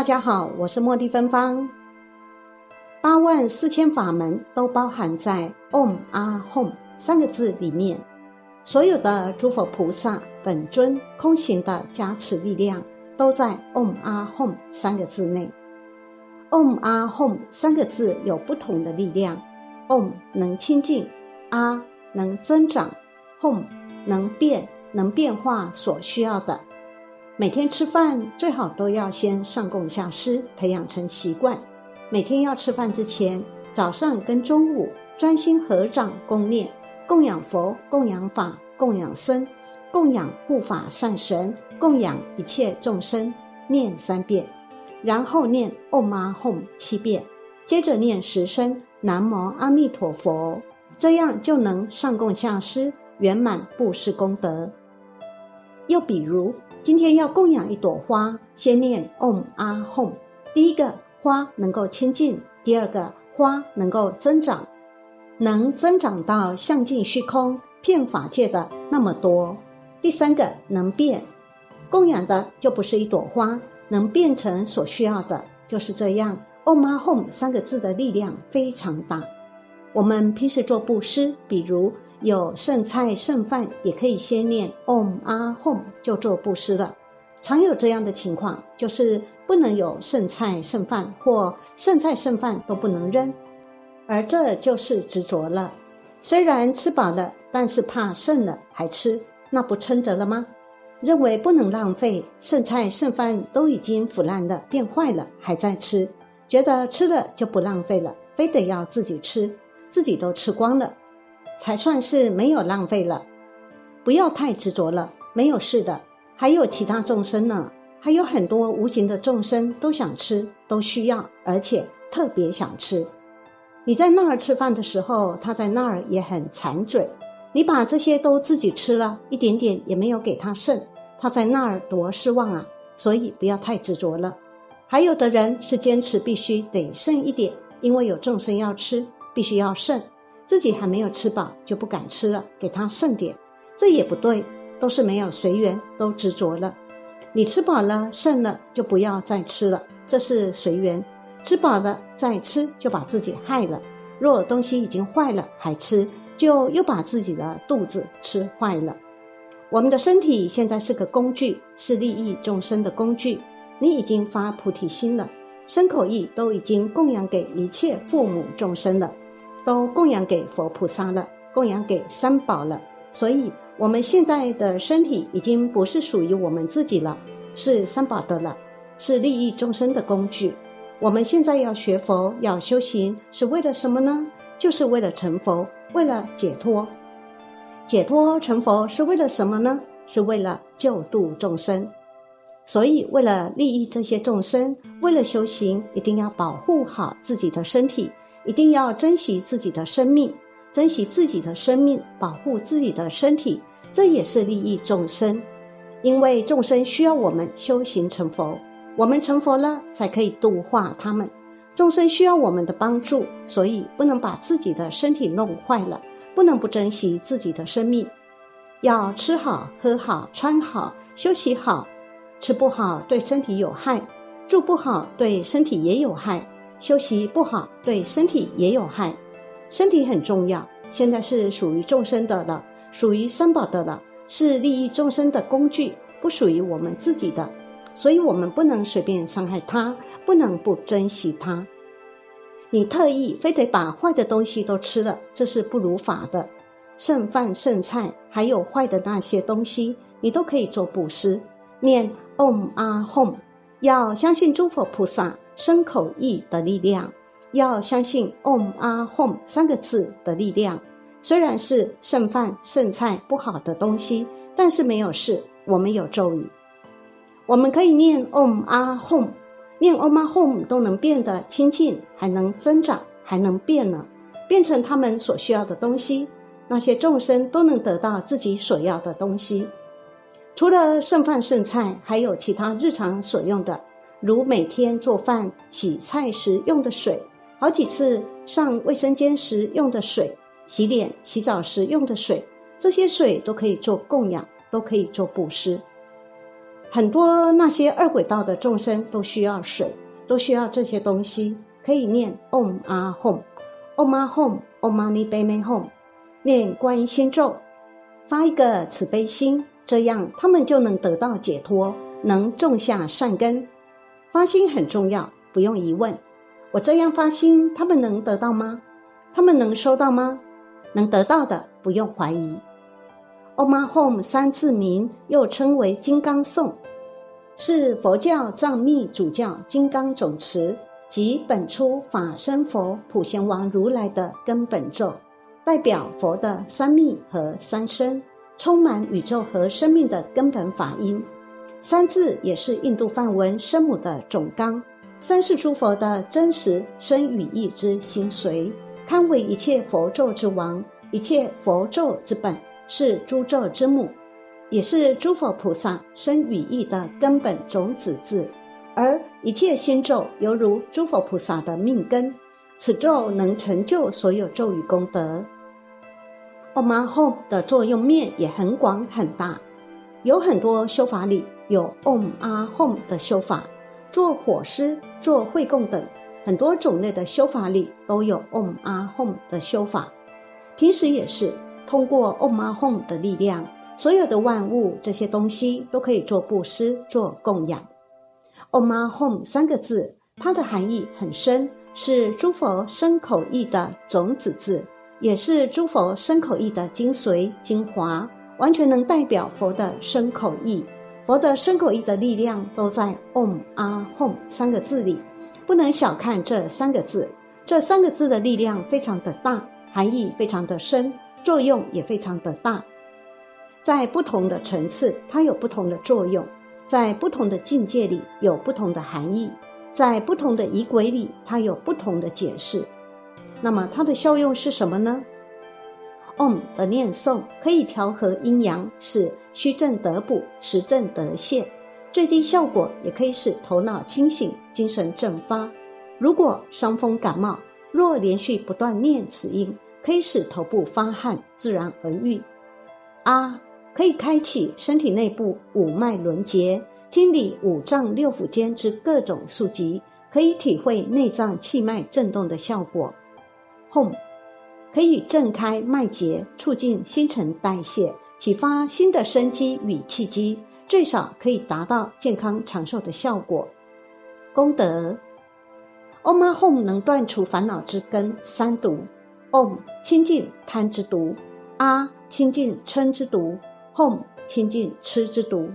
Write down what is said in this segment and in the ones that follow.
大家好，我是茉莉芬芳。八万四千法门都包含在 “Om 阿 Hom” 三个字里面，所有的诸佛菩萨本尊空行的加持力量都在 “Om 阿 Hom” 三个字内。“Om 阿 Hom” 三个字有不同的力量，“Om” 能清净，“阿”能增长，“Hom” 能变，能变化所需要的。每天吃饭最好都要先上供下施，培养成习惯。每天要吃饭之前，早上跟中午专心合掌供念，供养佛、供养法、供养僧、供养护法善神、供养一切众生，念三遍，然后念 Om a Hum 七遍，接着念十声南无阿弥陀佛，这样就能上供下施，圆满布施功德。又比如。今天要供养一朵花，先念 Om 阿 Hom。第一个花能够清净，第二个花能够增长，能增长到向尽虚空骗法界的那么多。第三个能变，供养的就不是一朵花，能变成所需要的，就是这样。Om 阿 Hom 三个字的力量非常大。我们平时做布施，比如。有剩菜剩饭，也可以先念 Om 阿 Hom 就做布施了。常有这样的情况，就是不能有剩菜剩饭，或剩菜剩饭都不能扔，而这就是执着了。虽然吃饱了，但是怕剩了还吃，那不撑着了吗？认为不能浪费，剩菜剩饭都已经腐烂了、变坏了，还在吃，觉得吃了就不浪费了，非得要自己吃，自己都吃光了。才算是没有浪费了，不要太执着了，没有事的。还有其他众生呢，还有很多无形的众生都想吃，都需要，而且特别想吃。你在那儿吃饭的时候，他在那儿也很馋嘴。你把这些都自己吃了一点点，也没有给他剩，他在那儿多失望啊！所以不要太执着了。还有的人是坚持必须得剩一点，因为有众生要吃，必须要剩。自己还没有吃饱就不敢吃了，给他剩点，这也不对，都是没有随缘，都执着了。你吃饱了剩了就不要再吃了，这是随缘。吃饱了再吃就把自己害了。若东西已经坏了还吃，就又把自己的肚子吃坏了。我们的身体现在是个工具，是利益众生的工具。你已经发菩提心了，身口意都已经供养给一切父母众生了。都供养给佛菩萨了，供养给三宝了，所以我们现在的身体已经不是属于我们自己了，是三宝的了，是利益众生的工具。我们现在要学佛，要修行，是为了什么呢？就是为了成佛，为了解脱。解脱成佛是为了什么呢？是为了救度众生。所以，为了利益这些众生，为了修行，一定要保护好自己的身体。一定要珍惜自己的生命，珍惜自己的生命，保护自己的身体，这也是利益众生。因为众生需要我们修行成佛，我们成佛了才可以度化他们。众生需要我们的帮助，所以不能把自己的身体弄坏了，不能不珍惜自己的生命。要吃好、喝好、穿好、休息好。吃不好对身体有害，住不好对身体也有害。休息不好对身体也有害，身体很重要。现在是属于众生的了，属于三宝的了，是利益众生的工具，不属于我们自己的，所以我们不能随便伤害它，不能不珍惜它。你特意非得把坏的东西都吃了，这是不如法的。剩饭剩菜还有坏的那些东西，你都可以做布施，念 Om 阿 Hom，要相信诸佛菩萨。身口意的力量，要相信 Om 阿 Hom 三个字的力量。虽然是剩饭剩菜不好的东西，但是没有事。我们有咒语，我们可以念 Om 阿 Hom，念 Om a Hum 都能变得清净，还能增长，还能变呢，变成他们所需要的东西。那些众生都能得到自己所要的东西。除了剩饭剩菜，还有其他日常所用的，如每天做饭、洗菜时用的水，好几次上卫生间时用的水，洗脸、洗澡时用的水，这些水都可以做供养，都可以做布施。很多那些二轨道的众生都需要水，都需要这些东西，可以念 Om Ah Hum，Om Ah Hum，Om Mani p a m e Hum，念观音心咒，发一个慈悲心，这样他们就能得到解脱，能种下善根。发心很重要，不用疑问。我这样发心，他们能得到吗？他们能收到吗？能得到的，不用怀疑。Om Ah Hum 三字名又称为金刚颂。是佛教藏密主教金刚总持及本初法身佛普贤王如来的根本咒，代表佛的三密和三身，充满宇宙和生命的根本法音。三字也是印度梵文声母的总纲，三世诸佛的真实生语意之心髓，堪为一切佛咒之王，一切佛咒之本，是诸咒之母。也是诸佛菩萨生语意的根本种子字，而一切心咒犹如诸佛菩萨的命根，此咒能成就所有咒语功德。Om Hum 的作用面也很广很大，有很多修法里有 Om Hum 的修法，做火施、做会供等很多种类的修法里都有 Om Hum 的修法。平时也是通过 Om Hum 的力量。所有的万物，这些东西都可以做布施、做供养。Om Hum 三个字，它的含义很深，是诸佛身口意的种子字，也是诸佛身口意的精髓精华，完全能代表佛的身口意。佛的身口意的力量都在 Om Hum 三个字里，不能小看这三个字。这三个字的力量非常的大，含义非常的深，作用也非常的大。在不同的层次，它有不同的作用；在不同的境界里，有不同的含义；在不同的仪轨里，它有不同的解释。那么，它的效用是什么呢？Om 的念诵可以调和阴阳，使虚症得补，实症得泄；最低效果也可以使头脑清醒，精神振发。如果伤风感冒，若连续不断念此音，可以使头部发汗，自然而愈。啊。可以开启身体内部五脉轮结，清理五脏六腑间之各种宿疾，可以体会内脏气脉震动的效果。Home 可以震开脉结，促进新陈代谢，启发新的生机与气机，最少可以达到健康长寿的效果。功德，Om Home 能断除烦恼之根三毒。：Om 清净贪之毒，阿清净嗔之毒。Home 清净吃之毒，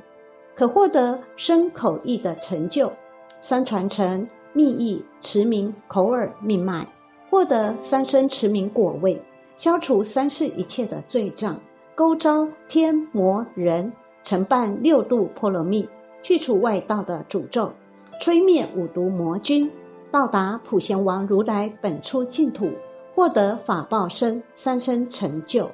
可获得身口意的成就，三传承密意持名口耳命脉，获得三生持名果位，消除三世一切的罪障，勾招天魔人，承办六度波罗蜜，去除外道的诅咒，吹灭五毒魔君，到达普贤王如来本初净土，获得法报身三生成就。